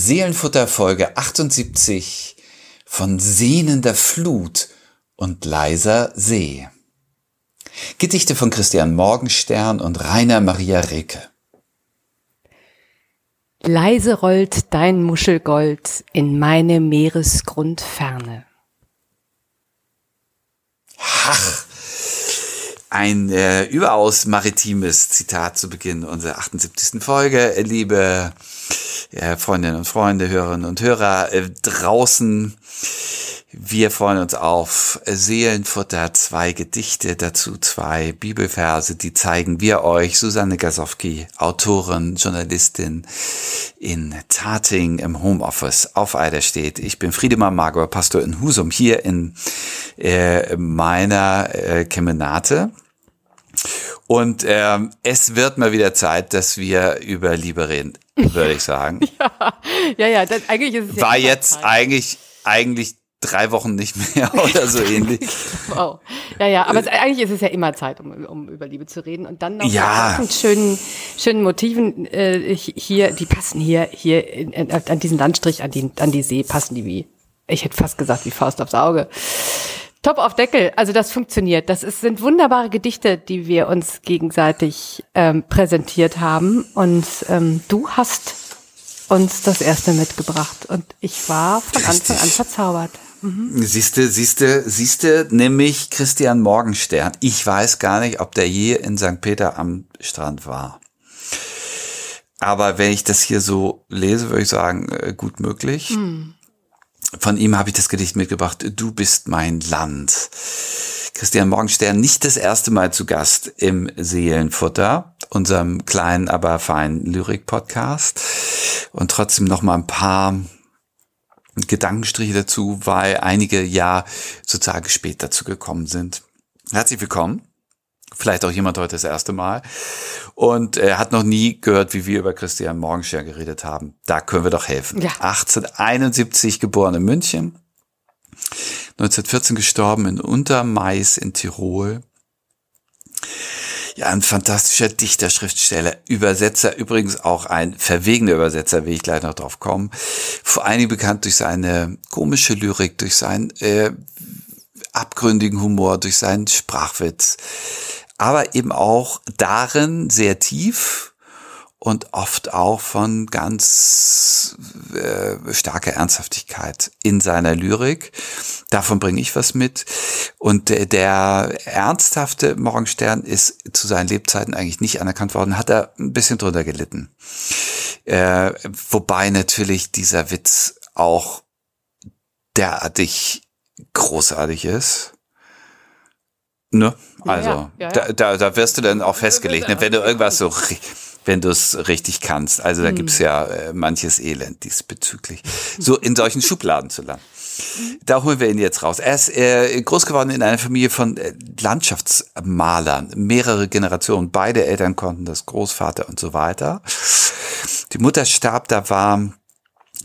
Seelenfutter Folge 78 von sehnender Flut und leiser See. Gedichte von Christian Morgenstern und Rainer Maria Reke. Leise rollt dein Muschelgold in meine Meeresgrundferne. Ach, ein äh, überaus maritimes Zitat zu Beginn unserer 78. Folge. Liebe äh, Freundinnen und Freunde, Hörerinnen und Hörer äh, draußen, wir freuen uns auf Seelenfutter, zwei Gedichte, dazu zwei Bibelverse, die zeigen wir euch. Susanne Gasowski, Autorin, Journalistin in Tating im Homeoffice auf Eiderstedt. Ich bin Friedemann Magor, Pastor in Husum, hier in äh, meiner äh, Kemenate. Und ähm, es wird mal wieder Zeit, dass wir über Liebe reden, würde ich sagen. ja, ja, ja das, eigentlich ist es ja War jetzt Zeit. eigentlich, eigentlich drei Wochen nicht mehr oder so ähnlich. wow. Ja, ja, aber es, eigentlich ist es ja immer Zeit, um, um über Liebe zu reden. Und dann noch ja. mit schönen, schönen Motiven äh, hier, die passen hier, hier in, in, an diesen Landstrich, an die, an die See, passen die wie, ich hätte fast gesagt, wie Faust aufs Auge. Top auf Deckel, also das funktioniert. Das ist, sind wunderbare Gedichte, die wir uns gegenseitig ähm, präsentiert haben. Und ähm, du hast uns das erste mitgebracht und ich war von Anfang an verzaubert. Mhm. Siehste, siehste, siehste, nämlich Christian Morgenstern. Ich weiß gar nicht, ob der je in St. Peter am Strand war. Aber wenn ich das hier so lese, würde ich sagen, äh, gut möglich. Mhm. Von ihm habe ich das Gedicht mitgebracht. Du bist mein Land. Christian Morgenstern nicht das erste Mal zu Gast im Seelenfutter, unserem kleinen, aber feinen Lyrik-Podcast. Und trotzdem noch mal ein paar Gedankenstriche dazu, weil einige ja sozusagen spät dazu gekommen sind. Herzlich willkommen. Vielleicht auch jemand heute das erste Mal. Und er hat noch nie gehört, wie wir über Christian Morgenstern geredet haben. Da können wir doch helfen. Ja. 1871 geboren in München. 1914 gestorben in Untermais in Tirol. Ja, ein fantastischer Dichter, Schriftsteller, Übersetzer, übrigens auch ein verwegener Übersetzer, will ich gleich noch drauf kommen. Vor allen Dingen bekannt durch seine komische Lyrik, durch seinen äh, abgründigen Humor, durch seinen Sprachwitz, aber eben auch darin sehr tief und oft auch von ganz äh, starker Ernsthaftigkeit in seiner Lyrik. Davon bringe ich was mit. Und der, der ernsthafte Morgenstern ist zu seinen Lebzeiten eigentlich nicht anerkannt worden, hat er ein bisschen drunter gelitten. Äh, wobei natürlich dieser Witz auch derartig großartig ist. Ne? Also, ja, ja, ja. Da, da, da wirst du dann auch festgelegt, ne? wenn du irgendwas so wenn du es richtig kannst. Also da mhm. gibt's ja äh, manches Elend diesbezüglich. So in solchen Schubladen zu landen. Da holen wir ihn jetzt raus. Er ist äh, groß geworden in einer Familie von äh, Landschaftsmalern, mehrere Generationen. Beide Eltern konnten das, Großvater und so weiter. Die Mutter starb, da war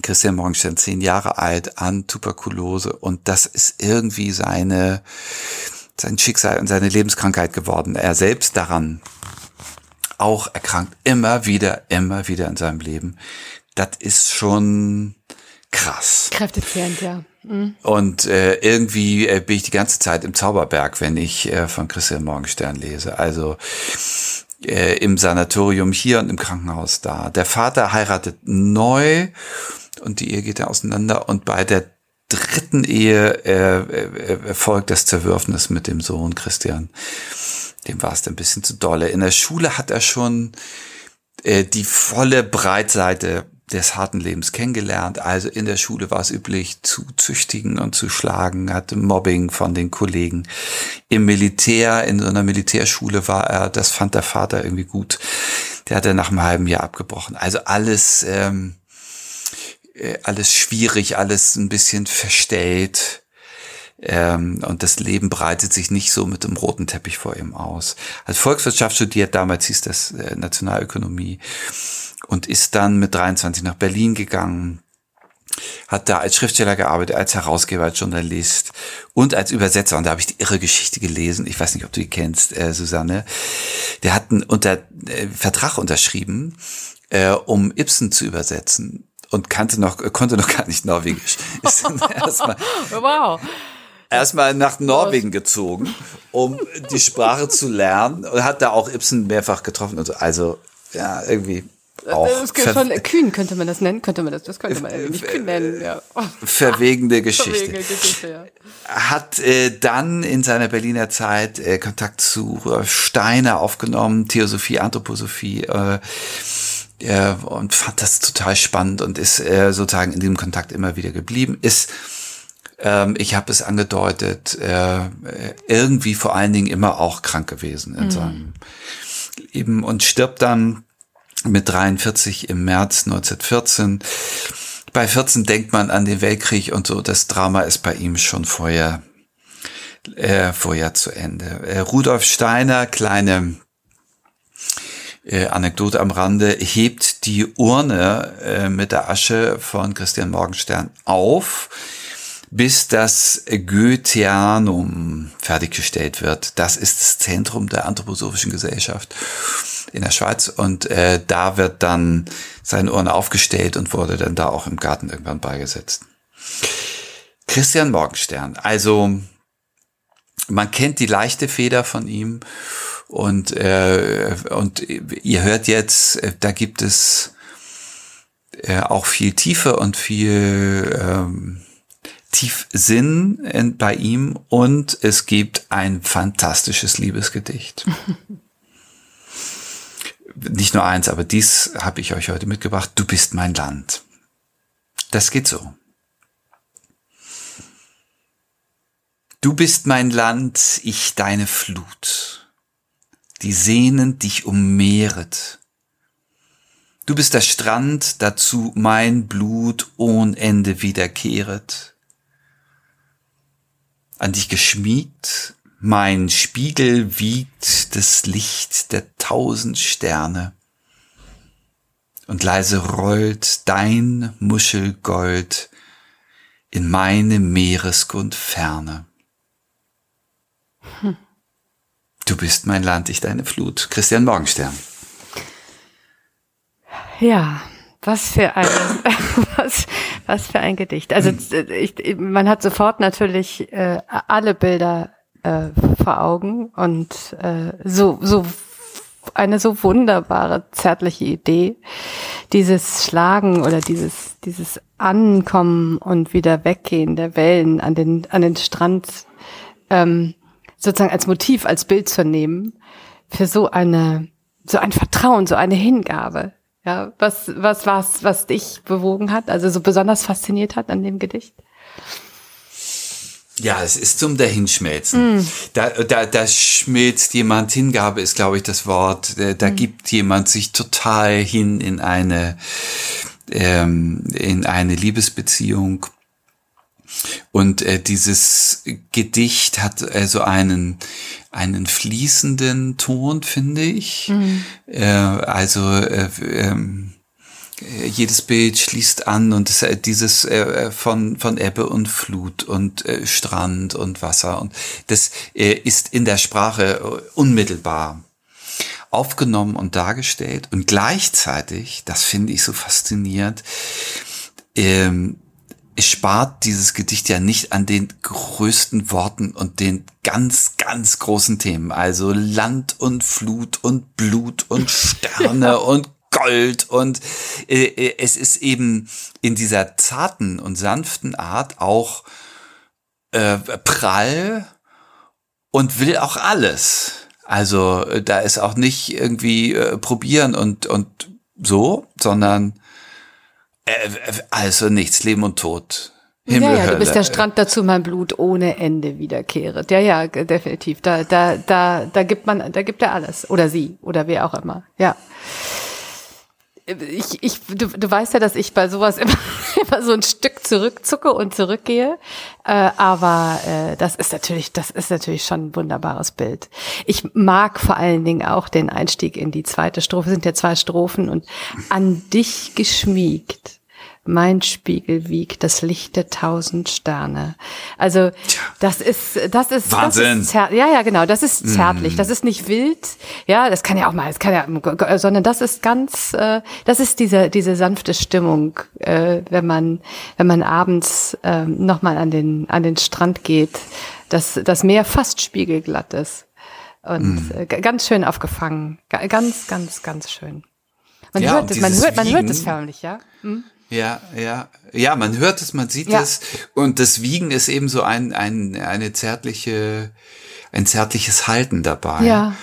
Christian Morgenstern zehn Jahre alt an Tuberkulose und das ist irgendwie seine, sein Schicksal und seine Lebenskrankheit geworden. Er selbst daran auch erkrankt. Immer wieder, immer wieder in seinem Leben. Das ist schon krass. Kräftezehrend, ja. Mhm. Und äh, irgendwie äh, bin ich die ganze Zeit im Zauberberg, wenn ich äh, von Christian Morgenstern lese. Also äh, im Sanatorium hier und im Krankenhaus da. Der Vater heiratet neu und die Ehe geht ja auseinander und bei der dritten Ehe äh, äh, erfolgt das Zerwürfnis mit dem Sohn Christian dem war es ein bisschen zu dolle. In der Schule hat er schon äh, die volle Breitseite des harten Lebens kennengelernt. Also in der Schule war es üblich zu züchtigen und zu schlagen, hatte Mobbing von den Kollegen. Im Militär, in so einer Militärschule war er, das fand der Vater irgendwie gut. Der hat er nach einem halben Jahr abgebrochen. Also alles, ähm, äh, alles schwierig, alles ein bisschen verstellt. Ähm, und das Leben breitet sich nicht so mit dem roten Teppich vor ihm aus. Als Volkswirtschaft studiert, damals hieß das äh, Nationalökonomie und ist dann mit 23 nach Berlin gegangen, hat da als Schriftsteller gearbeitet, als Herausgeber, als Journalist und als Übersetzer. Und da habe ich die irre Geschichte gelesen. Ich weiß nicht, ob du die kennst, äh, Susanne. Der hat einen unter, äh, Vertrag unterschrieben, äh, um Ibsen zu übersetzen. und kannte noch, konnte noch gar nicht Norwegisch. Ist dann erstmal wow. erstmal nach Norwegen gezogen, um die Sprache zu lernen und hat da auch Ibsen mehrfach getroffen und so. Also, ja, irgendwie auch. Das ist schon, kühn könnte man das nennen, könnte man das, das könnte man nicht kühn nennen, ja. Verwegende Geschichte. Verwegende Geschichte, ja. Hat äh, dann in seiner Berliner Zeit äh, Kontakt zu Rudolf Steiner aufgenommen, Theosophie, Anthroposophie, äh, äh, und fand das total spannend und ist äh, sozusagen in diesem Kontakt immer wieder geblieben. Ist, ähm, ich habe es angedeutet, äh, irgendwie vor allen Dingen immer auch krank gewesen in seinem Leben und stirbt dann mit 43 im März 1914. Bei 14 denkt man an den Weltkrieg und so. Das Drama ist bei ihm schon vorher, äh, vorher zu Ende. Äh, Rudolf Steiner, kleine äh, Anekdote am Rande, hebt die Urne äh, mit der Asche von Christian Morgenstern auf, bis das Goetheanum fertiggestellt wird. Das ist das Zentrum der Anthroposophischen Gesellschaft in der Schweiz und äh, da wird dann seine Urne aufgestellt und wurde dann da auch im Garten irgendwann beigesetzt. Christian Morgenstern, also man kennt die leichte Feder von ihm und äh, und ihr hört jetzt, äh, da gibt es äh, auch viel Tiefe und viel ähm, Tiefsinn in, bei ihm und es gibt ein fantastisches Liebesgedicht. Nicht nur eins, aber dies habe ich euch heute mitgebracht. Du bist mein Land. Das geht so. Du bist mein Land, ich deine Flut, die sehnend dich ummehret. Du bist der Strand, dazu mein Blut ohn Ende wiederkehret. An dich geschmiegt, mein Spiegel wiegt das Licht der tausend Sterne. Und leise rollt dein Muschelgold in meine Meeresgrund ferne. Hm. Du bist mein Land, ich deine Flut. Christian Morgenstern. Ja, was für ein, was, was für ein Gedicht. Also ich, man hat sofort natürlich äh, alle Bilder äh, vor Augen und äh, so, so eine so wunderbare, zärtliche Idee. Dieses Schlagen oder dieses, dieses Ankommen und wieder weggehen der Wellen an den, an den Strand, ähm, sozusagen als Motiv, als Bild zu nehmen, für so eine, so ein Vertrauen, so eine Hingabe. Ja, was, was war's, was dich bewogen hat, also so besonders fasziniert hat an dem Gedicht? Ja, es ist zum Dahinschmelzen. Mm. Da, da, da schmilzt jemand, Hingabe ist, glaube ich, das Wort. Da, da mm. gibt jemand sich total hin in eine, ähm, in eine Liebesbeziehung. Und äh, dieses Gedicht hat also einen, einen fließenden Ton, finde ich. Mm. Äh, also äh, ähm, äh, jedes Bild schließt an und es, äh, dieses äh, von von Ebbe und Flut und äh, Strand und Wasser und das äh, ist in der Sprache unmittelbar aufgenommen und dargestellt und gleichzeitig, das finde ich so faszinierend, ähm, spart dieses Gedicht ja nicht an den größten Worten und den ganz, ganz großen Themen. Also Land und Flut und Blut und Sterne ja. und Gold und äh, äh, es ist eben in dieser zarten und sanften Art auch äh, prall und will auch alles. Also äh, da ist auch nicht irgendwie äh, probieren und und so, sondern äh, also nichts Leben und Tod. Himmel, ja, ja, du bist der Strand dazu, mein Blut ohne Ende wiederkehret. Ja, ja, definitiv. Da, da, da, da gibt man, da gibt er alles. Oder sie, oder wer auch immer. Ja ich, ich, du, du weißt ja, dass ich bei sowas immer, immer so ein Stück zurückzucke und zurückgehe. Äh, aber äh, das ist natürlich, das ist natürlich schon ein wunderbares Bild. Ich mag vor allen Dingen auch den Einstieg in die zweite Strophe. Es sind ja zwei Strophen und an dich geschmiegt mein Spiegel wiegt das Licht der tausend Sterne. Also das ist, das ist, Wahnsinn. Das ist ja, ja, genau, das ist zärtlich. Das ist nicht wild, ja, das kann ja auch mal, das kann ja, sondern das ist ganz, äh, das ist diese diese sanfte Stimmung, äh, wenn man wenn man abends äh, noch mal an den an den Strand geht, dass das Meer fast spiegelglatt ist und g- ganz schön aufgefangen, Ga- ganz ganz ganz schön. Man Ja, hört es, man hört, man hört es förmlich, ja. Ja, ja, ja, man hört es, man sieht Ja. es und das Wiegen ist eben so ein, ein, eine zärtliche, ein zärtliches Halten dabei. Ja.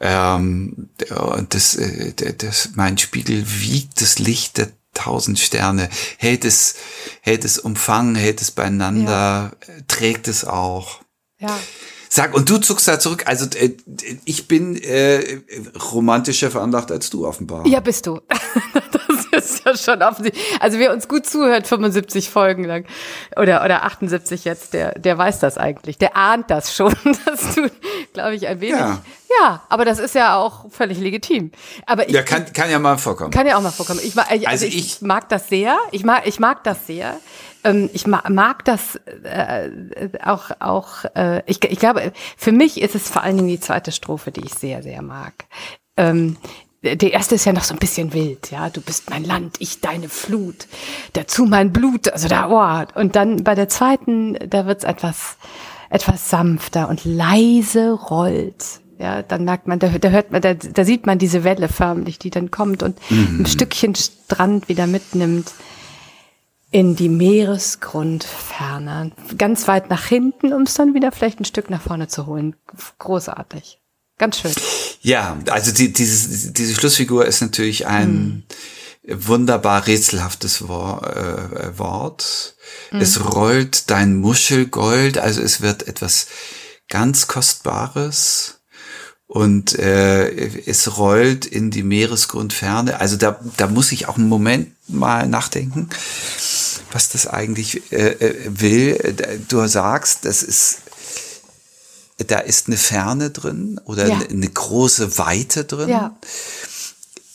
Ähm, und das, äh, das, mein Spiegel wiegt das Licht der tausend Sterne, hält es, hält es umfangen, hält es beieinander, äh, trägt es auch. Ja. Sag, und du zuckst da zurück. Also äh, ich bin äh, romantischer veranlagt als du offenbar. Ja, bist du. Das ist ja schon offensichtlich. Also wer uns gut zuhört, 75 Folgen lang oder oder 78 jetzt, der der weiß das eigentlich. Der ahnt das schon, dass du, glaube ich, ein wenig. Ja. Ja. aber das ist ja auch völlig legitim. Aber ich Ja, kann, kann ja mal vorkommen. kann ja auch mal vorkommen. Ich, also Also ich, ich- mag das sehr. Ich mag, ich mag das sehr. Ähm, ich mag, mag das äh, auch, auch äh, ich, ich glaube, für mich ist es vor allen Dingen die zweite Strophe, die ich sehr, sehr mag. Ähm, die erste ist ja noch so ein bisschen wild, ja. Du bist mein Land, ich deine Flut, dazu mein Blut, also da, oh. Und dann bei der zweiten, da wird's etwas, etwas sanfter und leise rollt. Ja, dann merkt man, da, da hört man, da, da sieht man diese Welle förmlich, die dann kommt und ein Stückchen Strand wieder mitnimmt in die Meeresgrundferne. Ganz weit nach hinten, um es dann wieder vielleicht ein Stück nach vorne zu holen. Großartig. Ganz schön. Ja, also die, diese, diese Schlussfigur ist natürlich ein wunderbar rätselhaftes Wor äh, Wort. Es rollt dein Muschelgold, also es wird etwas ganz Kostbares und äh, es rollt in die Meeresgrundferne. Also da, da muss ich auch einen Moment mal nachdenken, was das eigentlich äh, äh, will. Du sagst, das ist da ist eine Ferne drin oder Ja. eine, eine große Weite drin, Ja.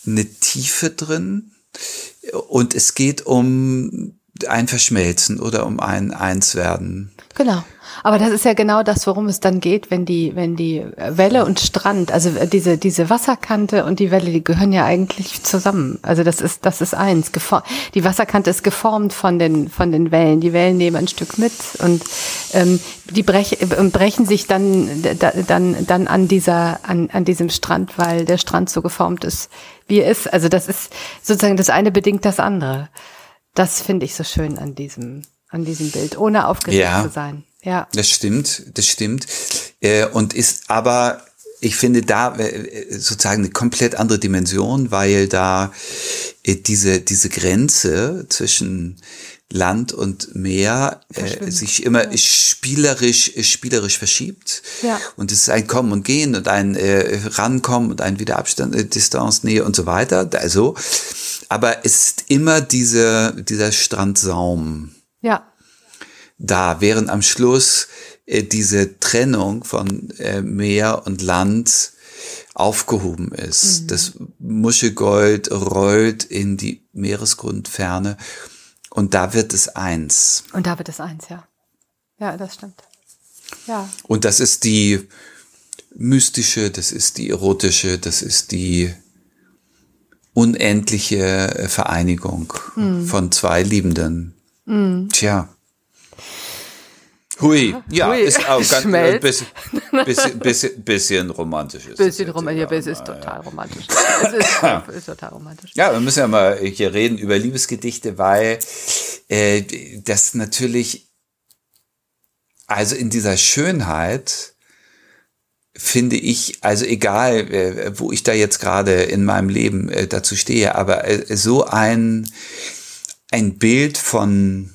eine Tiefe drin und es geht um ein Verschmelzen oder um ein Einswerden. Genau. Aber das ist ja genau das, worum es dann geht, wenn die, wenn die Welle und Strand, also diese, diese Wasserkante und die Welle, die gehören ja eigentlich zusammen. Also das ist, das ist eins. Gefo- Die Wasserkante ist geformt von den, von den Wellen. Die Wellen nehmen ein Stück mit und ähm, die brech, brechen sich dann, da, dann, dann an dieser, an, an diesem Strand, weil der Strand so geformt ist, wie er ist. Also das ist sozusagen das eine bedingt das andere. Das finde ich so schön an diesem, an diesem Bild, ohne aufgeregt Ja. zu sein. Ja. Das stimmt, das stimmt. Äh, und ist aber, ich finde da äh, sozusagen eine komplett andere Dimension, weil da äh, diese, diese Grenze zwischen Land und Meer äh, sich immer spielerisch, spielerisch verschiebt. Ja. Und es ist ein Kommen und Gehen und ein äh, Rankommen und ein Wiederabstand, äh, Distanz, Nähe und so weiter. Also, aber es ist immer diese, dieser Strandsaum Ja. Da, während am Schluss äh, diese Trennung von äh, Meer und Land aufgehoben ist. Das Muschelgold rollt in die Meeresgrundferne und da wird es eins. Und da wird es eins, ja. Ja, das stimmt. Ja. Und das ist die mystische, das ist die erotische, das ist die unendliche äh, Vereinigung von zwei Liebenden. Tja. Hui, ja, Hui. ist auch ganz ein Schmelz. bisschen, bisschen, bisschen, bisschen romantisch. Ist Bisschen romantisch, aber es ist total romantisch. Es ist, ist total romantisch. Ja, wir müssen ja mal hier reden über Liebesgedichte, weil äh, das natürlich, also in dieser Schönheit, finde ich, also egal, äh, wo ich da jetzt gerade in meinem Leben äh, dazu stehe, aber äh, so ein, ein Bild von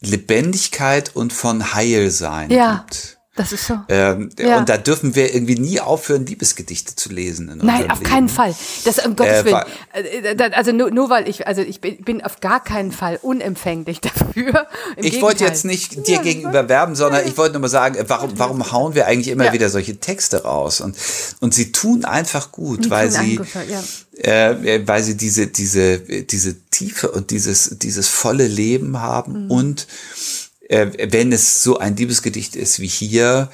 Lebendigkeit und von Heilsein Ja. gibt. Das ist so. Ähm, Ja. Und da dürfen wir irgendwie nie aufhören, Liebesgedichte zu lesen. In Nein, auf Leben. keinen Fall. Das um Gottes Äh, Willen. Äh, da- Also nur, nur weil ich, also ich bin auf gar keinen Fall unempfänglich dafür. Im Ich wollte jetzt nicht dir gegenüber werben, sondern ich wollte nur mal sagen, äh, warum, warum hauen wir eigentlich immer Ja. wieder solche Texte raus? Und, und sie tun einfach gut, Die weil sie, ja. äh, äh, weil sie diese, diese, äh, diese Tiefe und dieses, dieses volle Leben haben Mhm. und äh, wenn es so ein Liebesgedicht ist wie hier,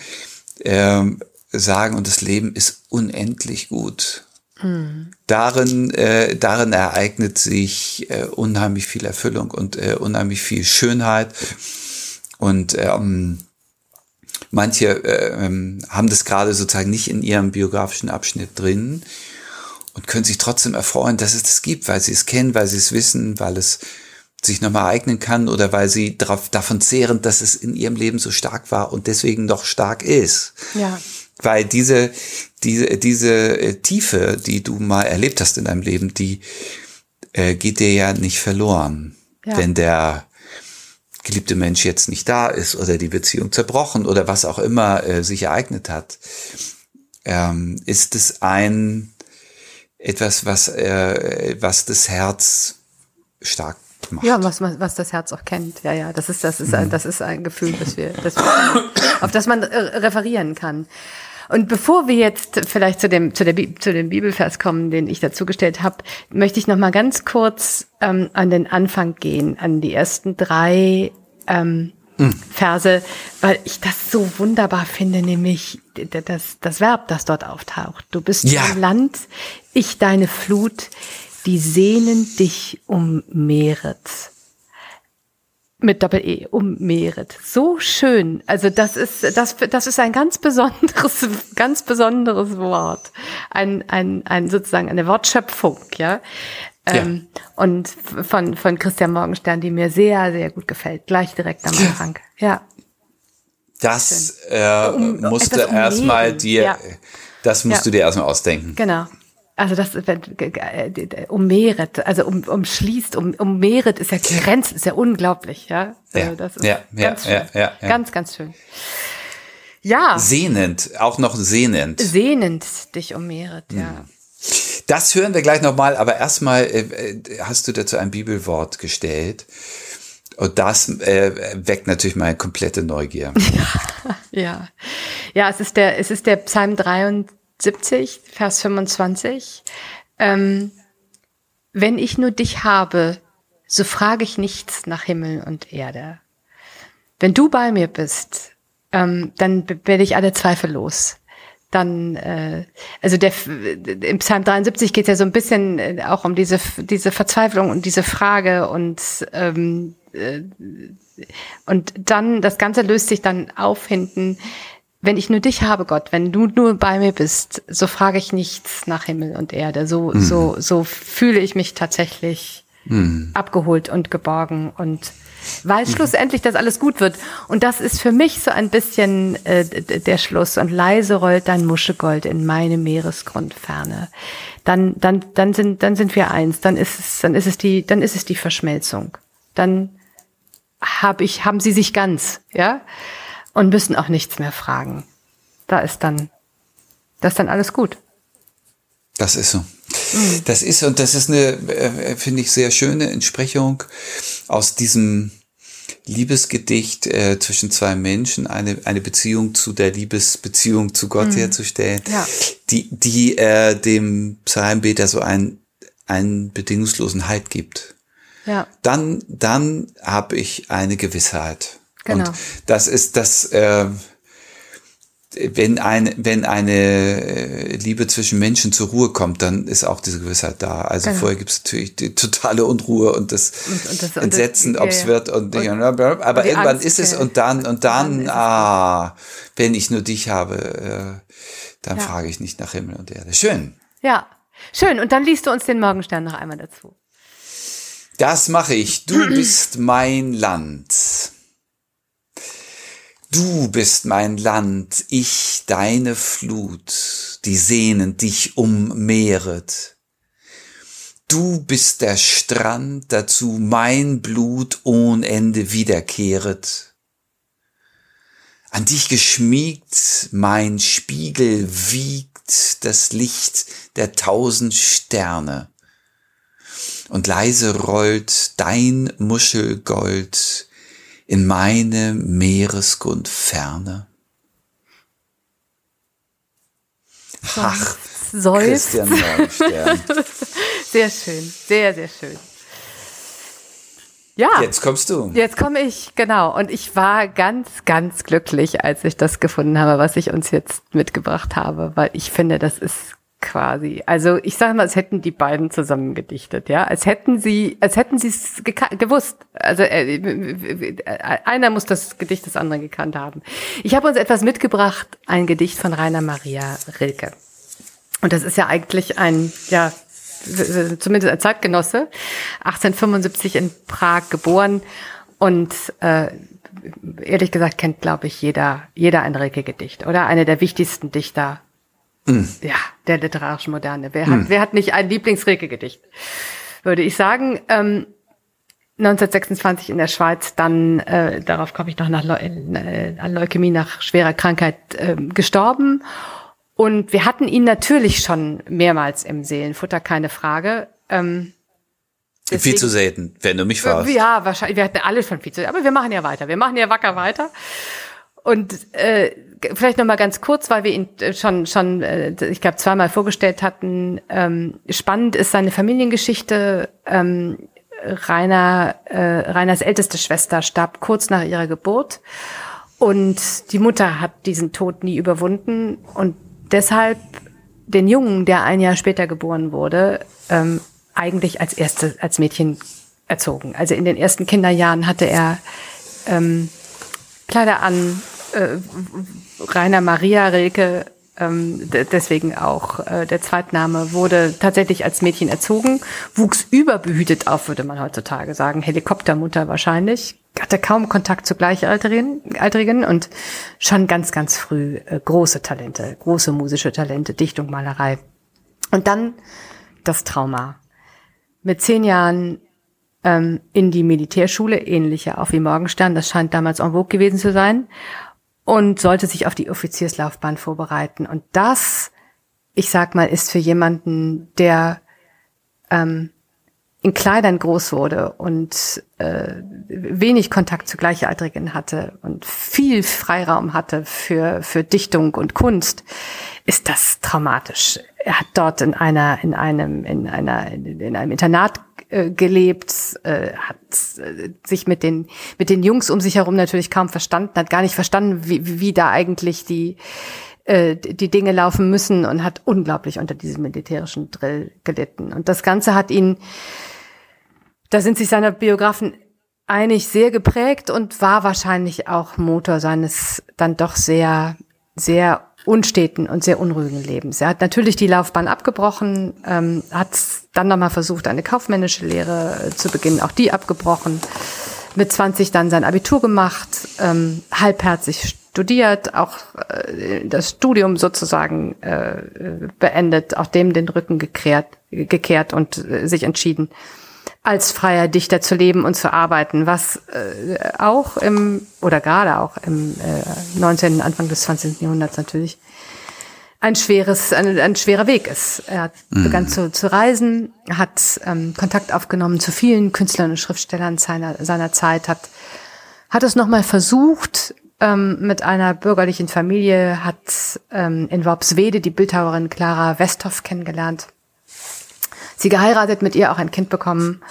ähm, sagen, und das Leben ist unendlich gut. Darin, äh, darin ereignet sich äh, unheimlich viel Erfüllung und äh, unheimlich viel Schönheit. Und ähm, manche äh, ähm, haben das gerade sozusagen nicht in ihrem biografischen Abschnitt drin und können sich trotzdem erfreuen, dass es das gibt, weil sie es kennen, weil sie es wissen, weil es sich nochmal ereignen kann oder weil sie darauf, davon zehren, dass es in ihrem Leben so stark war und deswegen noch stark ist. Ja. Weil diese, diese, diese äh, Tiefe, die du mal erlebt hast in deinem Leben, die äh, geht dir ja nicht verloren, Ja. wenn der geliebte Mensch jetzt nicht da ist oder die Beziehung zerbrochen oder was auch immer äh, sich ereignet hat. Ähm, ist es ein etwas, was, äh, was das Herz stark macht. Ja, was, was das Herz auch kennt. Ja, ja, das ist, das ist Mhm. ein, das ist ein Gefühl, das wir, das wir, auf das man äh, referieren kann. Und bevor wir jetzt vielleicht zu dem, zu, der, Bi- zu dem Bibelvers kommen, den ich dazugestellt habe, möchte ich noch mal ganz kurz ähm, an den Anfang gehen, an die ersten drei ähm, Verse, weil ich das so wunderbar finde, nämlich das, das Verb, das dort auftaucht. Du bist Ja. ein Land, ich deine Flut, die Sehnen dich ummehret. Mit Doppel-E, ummehret. So schön. Also das ist, das, das ist ein ganz besonderes, ganz besonderes Wort. Ein, ein, ein sozusagen eine Wortschöpfung, ja. Ähm, und von, von Christian Morgenstern, die mir sehr, sehr gut gefällt. Gleich direkt am Anfang. Ja. Das äh, Um- musste erstmal dir, Ja. das musst Ja. du dir erstmal ausdenken. Genau. Also das ge- ge- äh, ummehret, also um, umschließt, um, ummehret ist ja Grenzen, ist ja unglaublich, ja. Also Ja, das ist ja, ja, ganz ja, schön. ja, ja. Ganz, ganz schön. Ja, Sehnend, auch noch sehnend. sehnend dich ummehret, ja. Das hören wir gleich nochmal, aber erstmal äh, äh, hast du dazu ein Bibelwort gestellt. Und das äh, weckt natürlich meine komplette Neugier. Ja. Ja, es ist der, es ist der Psalm 73, Vers 25. Ähm, wenn ich nur dich habe, so frage ich nichts nach Himmel und Erde. Wenn du bei mir bist, ähm, dann werde ich alle Zweifel los. Dann, äh, also der im Psalm 73 geht es ja so ein bisschen äh, auch um diese diese Verzweiflung und diese Frage und ähm, und dann, das Ganze löst sich dann auf hinten. Wenn ich nur dich habe, Gott, wenn du nur bei mir bist, so frage ich nichts nach Himmel und Erde. So, so, so fühle ich mich tatsächlich abgeholt und geborgen und weil schlussendlich das alles gut wird. Und das ist für mich so ein bisschen äh, der Schluss. Und leise rollt dein Muschegold in meine Meeresgrundferne. Dann, dann, dann sind, dann sind wir eins. Dann ist es, dann ist es die, dann ist es die Verschmelzung. Dann hab ich, haben sie sich ganz, ja, und müssen auch nichts mehr fragen. Da ist dann, das ist dann alles gut. Das ist so. Das ist, und das ist eine, äh, finde ich, sehr schöne Entsprechung aus diesem Liebesgedicht äh, zwischen zwei Menschen, eine, eine Beziehung zu der Liebesbeziehung zu Gott herzustellen, Ja. die, die äh, dem Psalmbeter so einen, einen bedingungslosen Halt gibt. Ja, dann, dann habe ich eine Gewissheit. Genau. Und das ist das, äh, wenn eine, wenn eine äh, Liebe zwischen Menschen zur Ruhe kommt, dann ist auch diese Gewissheit da. Also Genau. vorher gibt es natürlich die totale Unruhe und das, Und- und das- Entsetzen, ob es ja. wird und, Und- aber irgendwann Angst, ist es und dann und Dann dann, ah, wenn ich nur dich habe, äh, dann Ja. frage ich nicht nach Himmel und Erde. Schön. ja. Schön. Und dann liest du uns den Morgenstern noch einmal dazu. Das mache ich. Du bist mein Land. Du bist mein Land, ich deine Flut, die Sehnen dich ummehret. Du bist der Strand, dazu mein Blut ohn Ende wiederkehret. An dich geschmiegt, mein Spiegel wiegt das Licht der tausend Sterne. Und leise rollt dein Muschelgold in meine Meeresgrundferne. Ach, Christian Morgenstern. sehr schön, sehr, sehr schön. Ja. Jetzt kommst du. Jetzt komme ich, genau. Und ich war ganz, ganz glücklich, als ich das gefunden habe, was ich uns jetzt mitgebracht habe, weil ich finde, das ist quasi. Also ich sage mal, als hätten die beiden zusammen gedichtet, ja, als hätten sie, als hätten sie es gewusst. Also äh, einer muss das Gedicht des anderen gekannt haben. Ich habe uns etwas mitgebracht, ein Gedicht von Rainer Maria Rilke. Und das ist ja eigentlich ein, ja, zumindest ein Zeitgenosse, 1875 in Prag geboren und äh, ehrlich gesagt kennt, glaube ich, jeder, jeder ein Rilke-Gedicht oder eine der wichtigsten Dichter mm. ja, der literarischen Moderne. Wer, mm. hat, wer hat nicht ein Lieblings-Rilke-Gedicht? Würde ich sagen. Ähm, 1926 in der Schweiz, dann, äh, darauf komme ich noch nach Leu äh, an Leukämie nach schwerer Krankheit äh, gestorben und wir hatten ihn natürlich schon mehrmals im Seelenfutter, keine Frage. Ähm, deswegen, viel zu selten, wenn du mich fragst. Ja, wahrscheinlich. Wir hatten alle schon viel zu selten. Aber wir machen ja weiter. Wir machen ja wacker weiter. Und äh, vielleicht noch mal ganz kurz, weil wir ihn äh, schon schon äh, ich glaube zweimal vorgestellt hatten. Ähm, spannend ist seine Familiengeschichte. Ähm, Rainer äh, Rainers älteste Schwester starb kurz nach ihrer Geburt und die Mutter hat diesen Tod nie überwunden und deshalb den Jungen, der ein Jahr später geboren wurde, ähm, eigentlich als erste, als Mädchen erzogen. Also in den ersten Kinderjahren hatte er ähm, Kleider an, äh, Rainer Maria Rilke, ähm, deswegen auch äh, der Zweitname, wurde tatsächlich als Mädchen erzogen, wuchs überbehütet auf, würde man heutzutage sagen, Helikoptermutter wahrscheinlich, hatte kaum Kontakt zu Gleichaltrigen und schon ganz, ganz früh äh, große Talente, große musische Talente, Dichtung, Malerei. Und dann das Trauma. Mit zehn Jahren ähm, in die Militärschule, ähnliche auch wie Morgenstern, das scheint damals en vogue gewesen zu sein, und sollte sich auf die Offizierslaufbahn vorbereiten. Und das, ich sag mal, ist für jemanden, der ähm, in Kleidern groß wurde und äh, wenig Kontakt zu Gleichaltrigen hatte und viel Freiraum hatte für, für Dichtung und Kunst, ist das traumatisch. Er hat dort in einer, in einem, in einer, in einem Internat äh, gelebt, äh, hat äh, sich mit den, mit den Jungs um sich herum natürlich kaum verstanden, hat gar nicht verstanden, wie, wie da eigentlich die, äh, die Dinge laufen müssen und hat unglaublich unter diesem militärischen Drill gelitten. Und das Ganze hat ihn da sind sich seine Biografen einig sehr geprägt und war wahrscheinlich auch Motor seines dann doch sehr, sehr unsteten und sehr unruhigen Lebens. Er hat natürlich die Laufbahn abgebrochen, ähm, hat dann nochmal versucht, eine kaufmännische Lehre äh, zu beginnen, auch die abgebrochen. Mit 20 dann sein Abitur gemacht, ähm, halbherzig studiert, auch äh, das Studium sozusagen äh, beendet, auch dem den Rücken gekehrt, gekehrt und äh, sich entschieden, als freier Dichter zu leben und zu arbeiten, was äh, auch im, oder gerade auch im äh, 19., Anfang des 20. Jahrhunderts natürlich ein schweres, ein, ein schwerer Weg ist. Er hat mhm. begann zu, zu reisen, hat ähm, Kontakt aufgenommen zu vielen Künstlern und Schriftstellern seiner, seiner Zeit, hat, hat es nochmal versucht, ähm, mit einer bürgerlichen Familie, hat ähm, in Worpswede die Bildhauerin Clara Westhoff kennengelernt sie geheiratet, mit ihr auch ein Kind bekommen,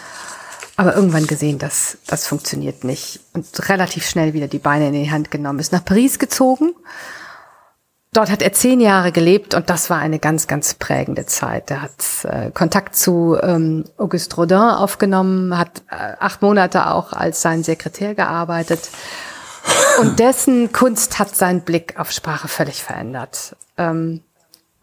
aber irgendwann gesehen, dass das funktioniert nicht und relativ schnell wieder die Beine in die Hand genommen ist, nach Paris gezogen. Dort hat er zehn Jahre gelebt und das war eine ganz, ganz prägende Zeit. Er hat äh, Kontakt zu ähm, Auguste Rodin aufgenommen, hat äh, acht Monate auch als sein Sekretär gearbeitet und dessen Kunst hat seinen Blick auf Sprache völlig verändert. Ähm,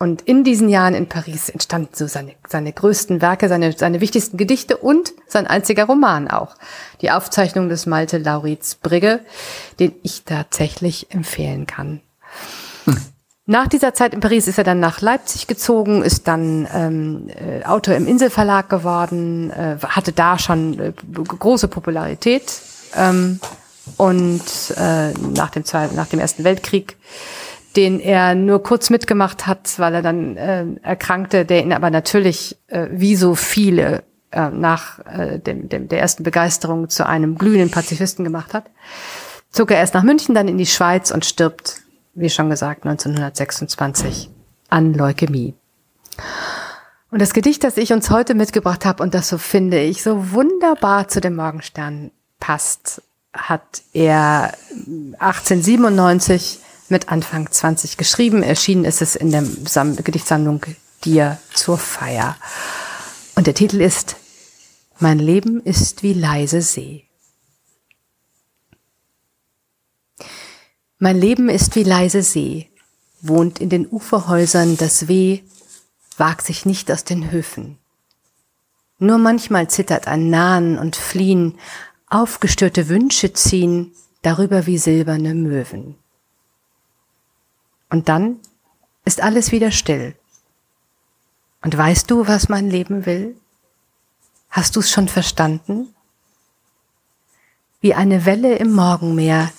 und in diesen Jahren in Paris entstanden so seine, seine größten Werke, seine, seine wichtigsten Gedichte und sein einziger Roman auch. Die Aufzeichnung des Malte Laurits Brigge, den ich tatsächlich empfehlen kann. Hm. Nach dieser Zeit in Paris ist er dann nach Leipzig gezogen, ist dann ähm, äh, Autor im Inselverlag geworden, äh, hatte da schon äh, große Popularität ähm, und äh, nach, dem Zweiten, nach dem Ersten Weltkrieg, den er nur kurz mitgemacht hat, weil er dann äh, erkrankte, der ihn aber natürlich, äh, wie so viele, äh, nach äh, dem, dem, der ersten Begeisterung zu einem glühenden Pazifisten gemacht hat, zog er erst nach München, dann in die Schweiz und stirbt, wie schon gesagt, 1926 an Leukämie. Und das Gedicht, das ich uns heute mitgebracht habe und das so finde ich so wunderbar zu dem Morgenstern passt, hat er 1897 mit Anfang 20 geschrieben. Erschienen ist es in der Sam Gedichtsammlung Dir zur Feier. Und der Titel ist Mein Leben ist wie leise See. Mein Leben ist wie leise See, wohnt in den Uferhäusern das Weh, wagt sich nicht aus den Höfen. Nur manchmal zittert ein Nahen und Fliehen, aufgestörte Wünsche ziehen darüber wie silberne Möwen. Und dann ist alles wieder still. Und weißt du, was mein Leben will? Hast du es schon verstanden? Wie eine Welle im Morgenmeer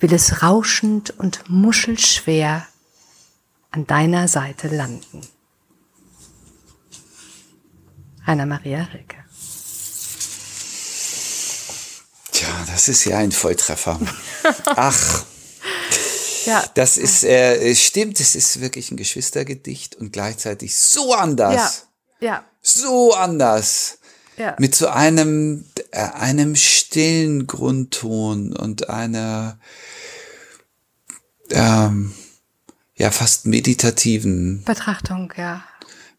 will es rauschend und muschelschwer an deiner Seite landen. Anna Maria Rilke. Tja, das ist ja ein Volltreffer. Ach. Ja. Das ist, äh, stimmt, es ist wirklich ein Geschwistergedicht und gleichzeitig so anders. Ja. ja. So anders. Ja. Mit so einem, äh, einem stillen Grundton und einer, ähm, ja, fast meditativen Betrachtung, ja.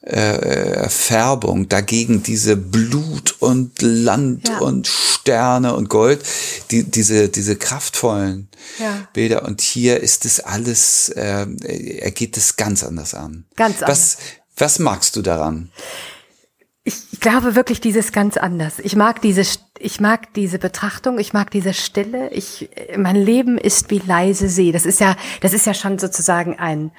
Äh, Färbung, dagegen diese Blut und Land ja. und Sterne und Gold, die, diese, diese kraftvollen ja. Bilder. Und hier ist es alles, äh, er geht es ganz anders an. Ganz anders. Was, was magst du daran? Ich glaube wirklich dieses ganz anders. Ich mag diese, ich mag diese Betrachtung, ich mag diese Stille. Ich, mein Leben ist wie leise See. Das ist ja, das ist ja schon sozusagen ein,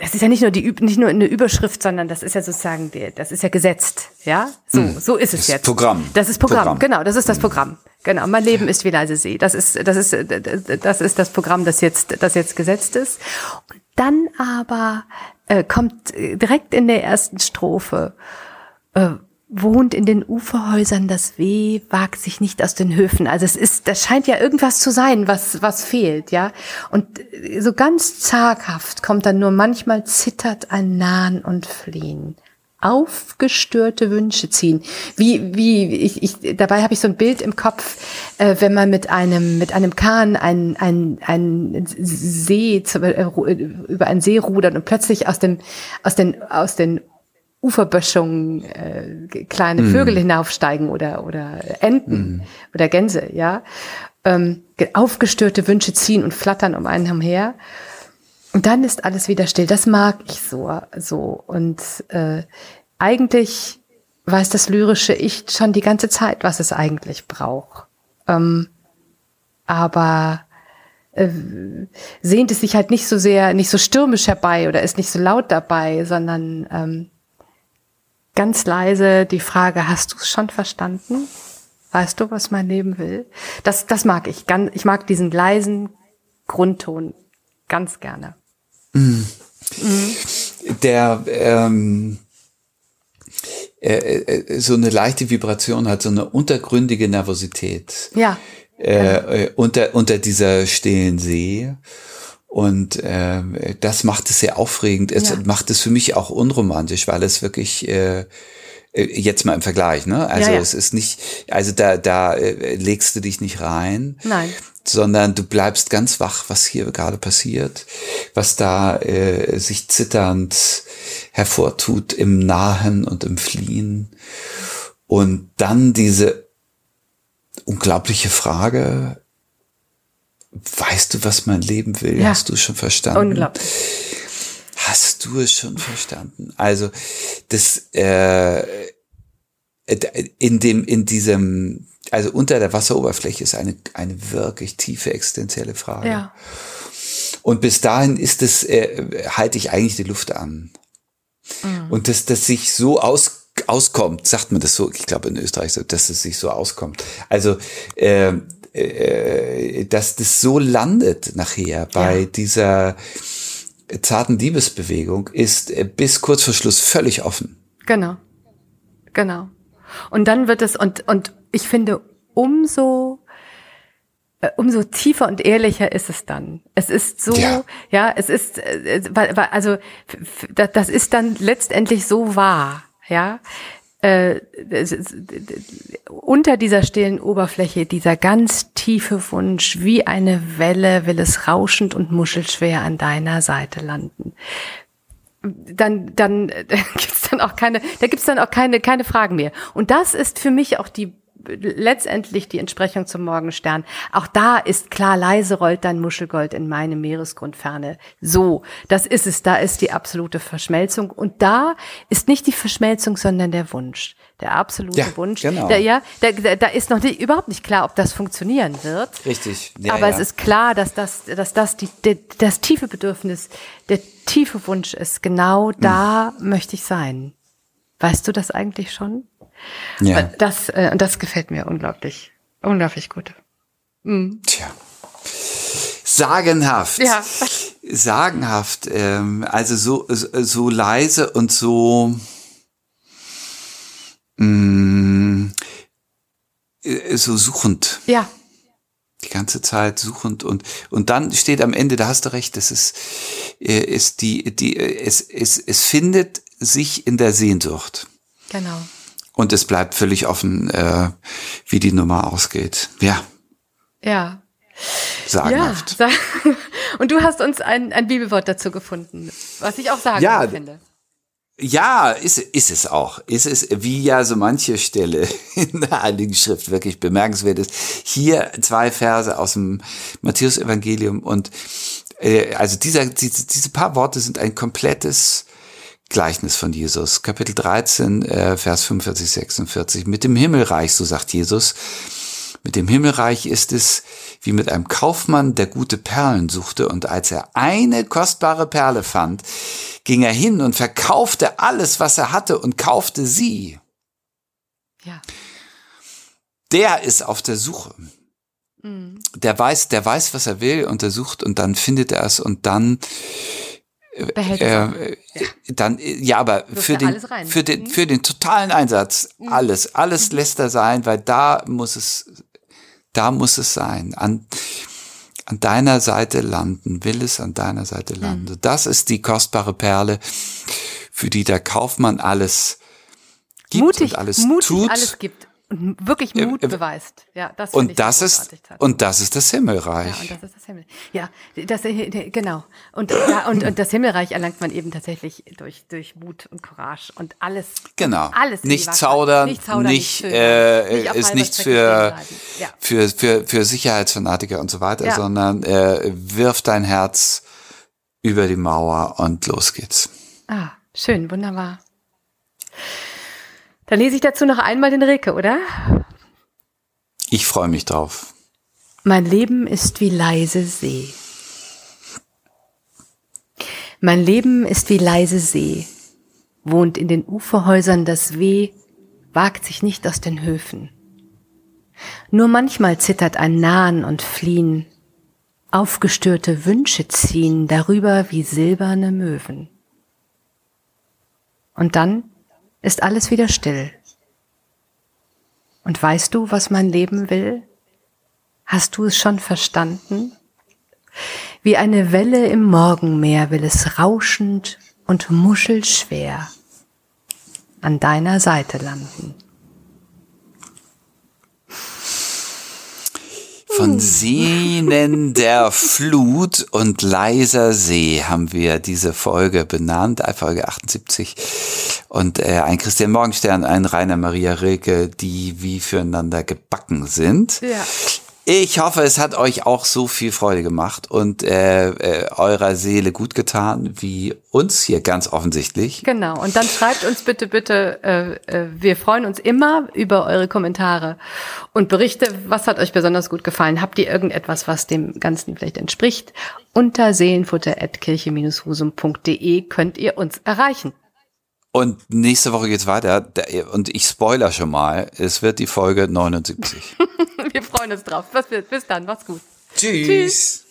das ist ja nicht nur die nicht nur eine Überschrift, sondern das ist ja sozusagen das ist ja gesetzt, ja? So, mm. so ist es das jetzt. Programm. Das ist Programm. Programm. Genau, das ist das hm. Programm. Genau, mein Leben ist wie leise See. Das ist das ist das ist das Programm, das jetzt das jetzt gesetzt ist. Und dann aber äh, kommt direkt in der ersten Strophe äh, wohnt in den Uferhäusern das Weh, wagt sich nicht aus den Höfen. Also es ist, das scheint ja irgendwas zu sein, was, was fehlt, ja. Und so ganz zaghaft kommt dann nur manchmal zittert ein Nahen und Fliehen. Aufgestörte Wünsche ziehen. Wie, wie, ich, ich, dabei habe ich so ein Bild im Kopf, äh, wenn man mit einem, mit einem Kahn ein, ein, ein See, äh, über einen See rudert und plötzlich aus dem, aus den, aus den Uferböschungen äh, kleine mm. Vögel hinaufsteigen oder oder Enten mm. oder Gänse, ja. Ähm, aufgestörte Wünsche ziehen und flattern um einen umher. Und dann ist alles wieder still. Das mag ich so. so. Und äh, eigentlich weiß das lyrische Ich schon die ganze Zeit, was es eigentlich braucht. Ähm, aber äh, sehnt es sich halt nicht so sehr, nicht so stürmisch herbei oder ist nicht so laut dabei, sondern ähm, ganz leise die Frage, hast du es schon verstanden? Weißt du, was mein Leben will? Das, das mag ich. Ganz, ich mag diesen leisen Grundton ganz gerne. Mhm. Mhm. Der ähm, äh, äh, so eine leichte Vibration hat, so eine untergründige Nervosität. Ja. Äh, äh, unter, unter dieser stillen See. Und äh, das macht es sehr aufregend. Es ja. macht es für mich auch unromantisch, weil es wirklich äh, äh, jetzt mal im Vergleich, ne? Also ja, ja. es ist nicht, also da da äh, legst du dich nicht rein, Nein. sondern du bleibst ganz wach, was hier gerade passiert, was da äh, sich zitternd hervortut im Nahen und im Fliehen und dann diese unglaubliche Frage, weißt du, was mein Leben will? Ja. Hast du schon verstanden? Unglaublich. Hast du es schon verstanden? Also das äh, in dem in diesem also unter der Wasseroberfläche ist eine eine wirklich tiefe existenzielle Frage. Ja. Und bis dahin ist es äh, halte ich eigentlich die Luft an. Mhm. Und dass das sich so aus auskommt, sagt man das so, ich glaube in Österreich so, dass es sich so auskommt. Also äh, äh, dass das so landet nachher bei ja. dieser zarten Liebesbewegung, ist äh, bis kurz vor Schluss völlig offen. Genau. Genau. Und dann wird es, und, und ich finde, umso äh, umso tiefer und ehrlicher ist es dann. Es ist so, ja, ja es ist, äh, also das ist dann letztendlich so wahr, ja. Äh, unter dieser stillen Oberfläche dieser ganz tiefe Wunsch, wie eine Welle will es rauschend und muschelschwer an deiner Seite landen. Dann, dann gibt's dann auch keine, da gibt's dann auch keine, keine Fragen mehr. Und das ist für mich auch die letztendlich die Entsprechung zum Morgenstern. Auch da ist klar, leise rollt dann Muschelgold in meine Meeresgrundferne. So, das ist es. Da ist die absolute Verschmelzung. Und da ist nicht die Verschmelzung, sondern der Wunsch. Der absolute ja, Wunsch. Genau. Der, ja, da, da ist noch nicht, überhaupt nicht klar, ob das funktionieren wird. Richtig. Ja, Aber ja. es ist klar, dass das, dass das die, die, das tiefe Bedürfnis, der tiefe Wunsch ist. Genau da hm. möchte ich sein. Weißt du das eigentlich schon? Ja. Das, äh, das gefällt mir unglaublich, unglaublich gut. Mhm. Tja. Sagenhaft. Ja. Sagenhaft. Ähm, also so, so leise und so mh, mm, äh, so suchend. Ja. Die ganze Zeit suchend und und dann steht am Ende, da hast du recht, das ist äh, ist die die es es es findet sich in der Sehnsucht. Genau. Und es bleibt völlig offen, äh, wie die Nummer ausgeht. Ja. Ja. Sagenhaft. Ja, und du hast uns ein, ein Bibelwort dazu gefunden, was ich auch sagen ja, finde. Ja, ist, ist es auch. Ist es, wie ja so manche Stelle in der Heiligen Schrift wirklich bemerkenswert ist. Hier zwei Verse aus dem Matthäus-Evangelium und äh, also dieser, diese, diese paar Worte sind ein komplettes Gleichnis von Jesus, Kapitel 13, äh, Vers 45, 46. Mit dem Himmelreich, so sagt Jesus, mit dem Himmelreich ist es wie mit einem Kaufmann, der gute Perlen suchte, und als er eine kostbare Perle fand, ging er hin und verkaufte alles, was er hatte, und kaufte sie. Ja. Der ist auf der Suche. Mhm. Der weiß, der weiß, was er will, untersucht und dann findet er es und dann Behält äh, äh, ja. dann ja, aber für den für den mhm. für den totalen Einsatz mhm. alles alles mhm. lässt er sein, weil da muss es da muss es sein an an deiner Seite landen, will es an deiner Seite mhm. landen. Mhm. Das ist die kostbare Perle, für die der Kaufmann alles gibt mutig, und alles mutig tut. alles gibt wirklich Mut äh, beweist. Ja, das und das ist und das ist das Himmelreich. Ja, und das ist das Himmel. Ja, das äh, genau. Und ja, und, und das Himmelreich erlangt man eben tatsächlich durch durch Mut und Courage und alles. Genau. Alles nicht zaudern, nicht, zaudern, nicht, nicht äh, nicht ist nichts für, ja. für für für Sicherheitsfanatiker und so weiter, ja. sondern äh, wirf dein Herz über die Mauer und los geht's. Ah, schön, wunderbar. Dann lese ich dazu noch einmal den Rilke, oder? Ich freue mich drauf. Mein Leben ist wie leise See. Mein Leben ist wie leise See, wohnt in den Uferhäusern das Weh, wagt sich nicht aus den Höfen. Nur manchmal zittert ein Nahen und Fliehen, aufgestörte Wünsche ziehen darüber wie silberne Möwen. Und dann ist alles wieder still. Und weißt du, was mein Leben will? Hast du es schon verstanden? Wie eine Welle im Morgenmeer will es rauschend und muschelschwer an deiner Seite landen. Von Sehnen der Flut und leiser See haben wir diese Folge benannt, Folge 78. Und äh, ein Christian Morgenstern, ein Rainer Maria Rilke, die wie füreinander gebacken sind. Ja. Ich hoffe, es hat euch auch so viel Freude gemacht und äh, äh, eurer Seele gut getan, wie uns hier ganz offensichtlich. Genau. Und dann schreibt uns bitte, bitte. Äh, äh, wir freuen uns immer über eure Kommentare und Berichte. Was hat euch besonders gut gefallen? Habt ihr irgendetwas, was dem Ganzen vielleicht entspricht? Unter seelenfutter.kirche-husum.de könnt ihr uns erreichen. Und nächste Woche geht's weiter. Und ich spoiler schon mal, es wird die Folge 79. Wir freuen uns drauf. Bis, bis dann, macht's gut. Tschüss. Tschüss.